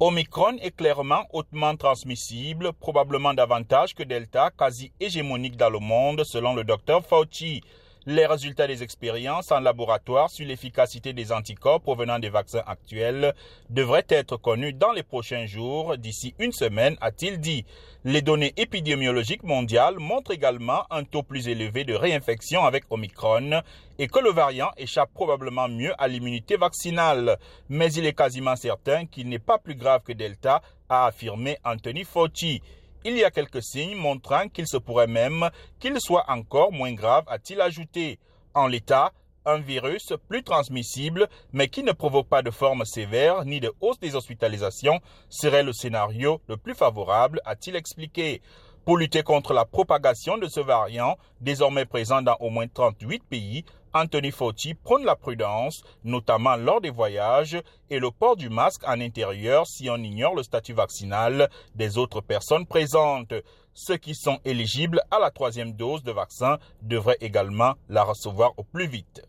Omicron est clairement hautement transmissible, probablement davantage que Delta, quasi hégémonique dans le monde, selon le docteur Fauci. Les résultats des expériences en laboratoire sur l'efficacité des anticorps provenant des vaccins actuels devraient être connus dans les prochains jours, d'ici une semaine, a-t-il dit. Les données épidémiologiques mondiales montrent également un taux plus élevé de réinfection avec Omicron et que le variant échappe probablement mieux à l'immunité vaccinale. Mais il est quasiment certain qu'il n'est pas plus grave que Delta, a affirmé Anthony Fauci. Il y a quelques signes montrant qu'il se pourrait même qu'il soit encore moins grave, a-t-il ajouté. En l'état, un virus plus transmissible, mais qui ne provoque pas de forme sévère ni de hausse des hospitalisations, serait le scénario le plus favorable, a-t-il expliqué. Pour lutter contre la propagation de ce variant, désormais présent dans au moins 38 pays, Anthony Fauci prône la prudence, notamment lors des voyages, et le port du masque en intérieur si on ignore le statut vaccinal des autres personnes présentes. Ceux qui sont éligibles à la troisième dose de vaccin devraient également la recevoir au plus vite.